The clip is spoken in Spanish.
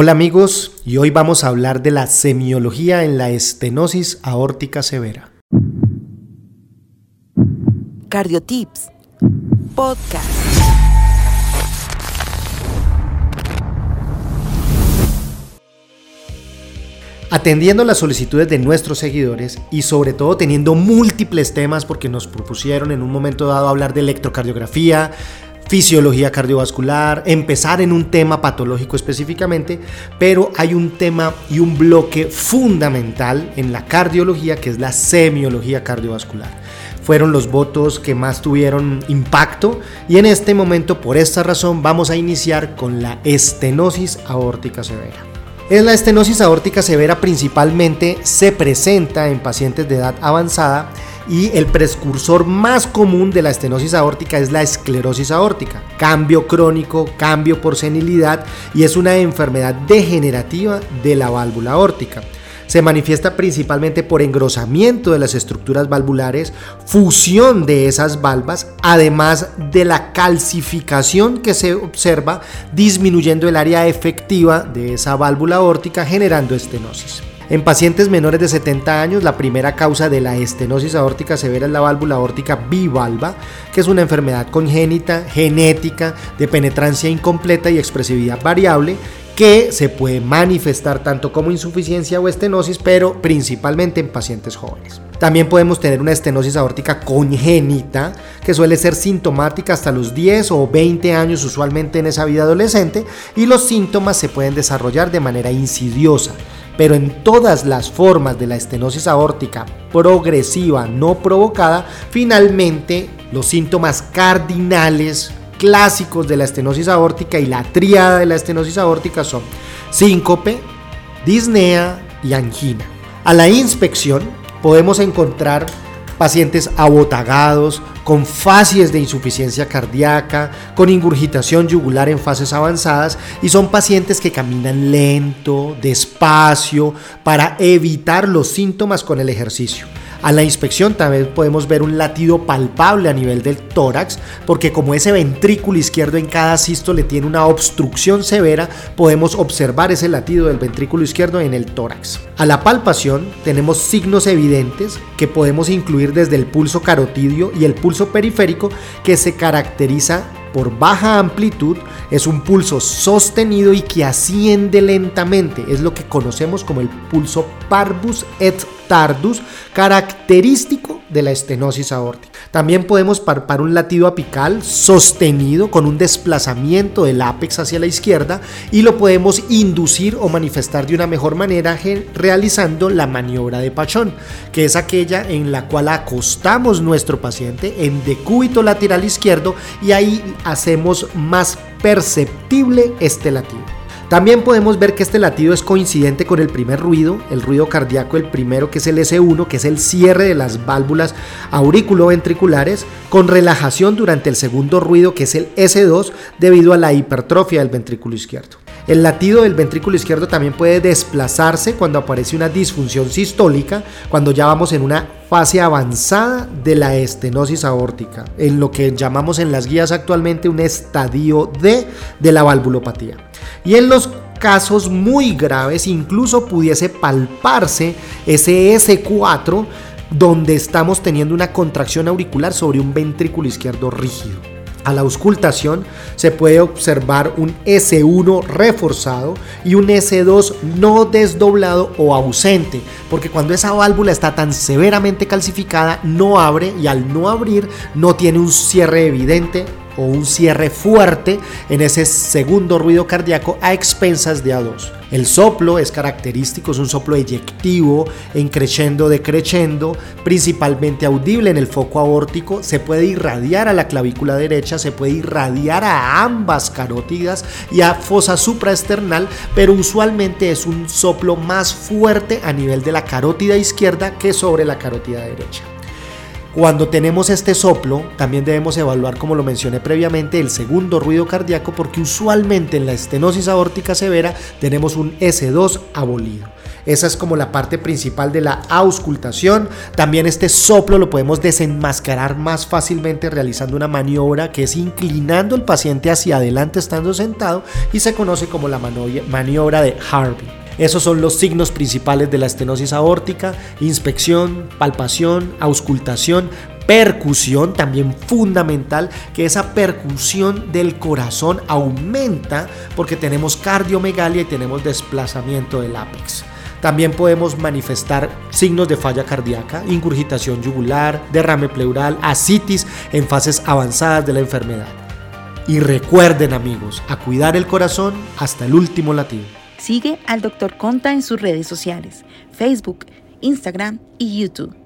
Hola amigos, y hoy vamos a hablar de la semiología en la estenosis aórtica severa. Cardiotips, podcast. Atendiendo las solicitudes de nuestros seguidores y sobre todo teniendo múltiples temas porque nos propusieron en un momento dado hablar de electrocardiografía, fisiología cardiovascular, empezar en un tema patológico específicamente, pero hay un tema y un bloque fundamental en la cardiología que es la semiología cardiovascular. Fueron los votos que más tuvieron impacto y en este momento por esta razón vamos a iniciar con la estenosis aórtica severa. En la estenosis aórtica severa principalmente se presenta en pacientes de edad avanzada y el precursor más común de la estenosis aórtica es la esclerosis aórtica, cambio crónico, cambio por senilidad y es una enfermedad degenerativa de la válvula aórtica. Se manifiesta principalmente por engrosamiento de las estructuras valvulares, fusión de esas valvas, además de la calcificación que se observa disminuyendo el área efectiva de esa válvula aórtica generando estenosis. En pacientes menores de 70 años, la primera causa de la estenosis aórtica severa es la válvula aórtica bivalva, que es una enfermedad congénita, genética, de penetrancia incompleta y expresividad variable, que se puede manifestar tanto como insuficiencia o estenosis, pero principalmente en pacientes jóvenes. También podemos tener una estenosis aórtica congénita, que suele ser sintomática hasta los 10 o 20 años, usualmente en esa vida adolescente, y los síntomas se pueden desarrollar de manera insidiosa pero en todas las formas de la estenosis aórtica progresiva no provocada, finalmente los síntomas cardinales clásicos de la estenosis aórtica y la tríada de la estenosis aórtica son síncope, disnea y angina. A la inspección podemos encontrar pacientes abotagados, con facies de insuficiencia cardíaca, con ingurgitación yugular en fases avanzadas y son pacientes que caminan lento, despacio, para evitar los síntomas con el ejercicio. A la inspección también podemos ver un latido palpable a nivel del tórax, porque como ese ventrículo izquierdo en cada sístole tiene una obstrucción severa, podemos observar ese latido del ventrículo izquierdo en el tórax. A la palpación tenemos signos evidentes que podemos incluir desde el pulso carotidio y el pulso periférico que se caracteriza por baja amplitud, es un pulso sostenido y que asciende lentamente. Es lo que conocemos como el pulso parvus et tardus, característico de la estenosis aórtica. También podemos parpar un latido apical sostenido con un desplazamiento del ápex hacia la izquierda y lo podemos inducir o manifestar de una mejor manera realizando la maniobra de Pachón, que es aquella en la cual acostamos nuestro paciente en decúbito lateral izquierdo y ahí hacemos más perceptible este latido. También podemos ver que este latido es coincidente con el primer ruido, el ruido cardíaco, el primero que es el S1, que es el cierre de las válvulas auriculoventriculares, con relajación durante el segundo ruido, que es el S2, debido a la hipertrofia del ventrículo izquierdo. El latido del ventrículo izquierdo también puede desplazarse cuando aparece una disfunción sistólica, cuando ya vamos en una fase avanzada de la estenosis aórtica, en lo que llamamos en las guías actualmente un estadio D de la valvulopatía. Y en los casos muy graves incluso pudiese palparse ese S4 donde estamos teniendo una contracción auricular sobre un ventrículo izquierdo rígido. A la auscultación se puede observar un S1 reforzado y un S2 no desdoblado o ausente, porque cuando esa válvula está tan severamente calcificada no abre y al no abrir no tiene un cierre evidente o un cierre fuerte en ese segundo ruido cardíaco a expensas de A2. El soplo es característico, es un soplo eyectivo, en crescendo, decreciendo, principalmente audible en el foco aórtico, se puede irradiar a la clavícula derecha, se puede irradiar a ambas carótidas y a fosa supraesternal, pero usualmente es un soplo más fuerte a nivel de la carótida izquierda que sobre la carótida derecha. Cuando tenemos este soplo, también debemos evaluar, como lo mencioné previamente, el segundo ruido cardíaco porque usualmente en la estenosis aórtica severa tenemos un S2 abolido. Esa es como la parte principal de la auscultación. También este soplo lo podemos desenmascarar más fácilmente realizando una maniobra que es inclinando el paciente hacia adelante estando sentado y se conoce como la maniobra de Harvey. Esos son los signos principales de la estenosis aórtica, inspección, palpación, auscultación, percusión, también fundamental, que esa percusión del corazón aumenta porque tenemos cardiomegalia y tenemos desplazamiento del ápex. También podemos manifestar signos de falla cardíaca, ingurgitación yugular, derrame pleural, asitis en fases avanzadas de la enfermedad. Y recuerden amigos, a cuidar el corazón hasta el último latido. Sigue al Dr. Conta en sus redes sociales, Facebook, Instagram y YouTube.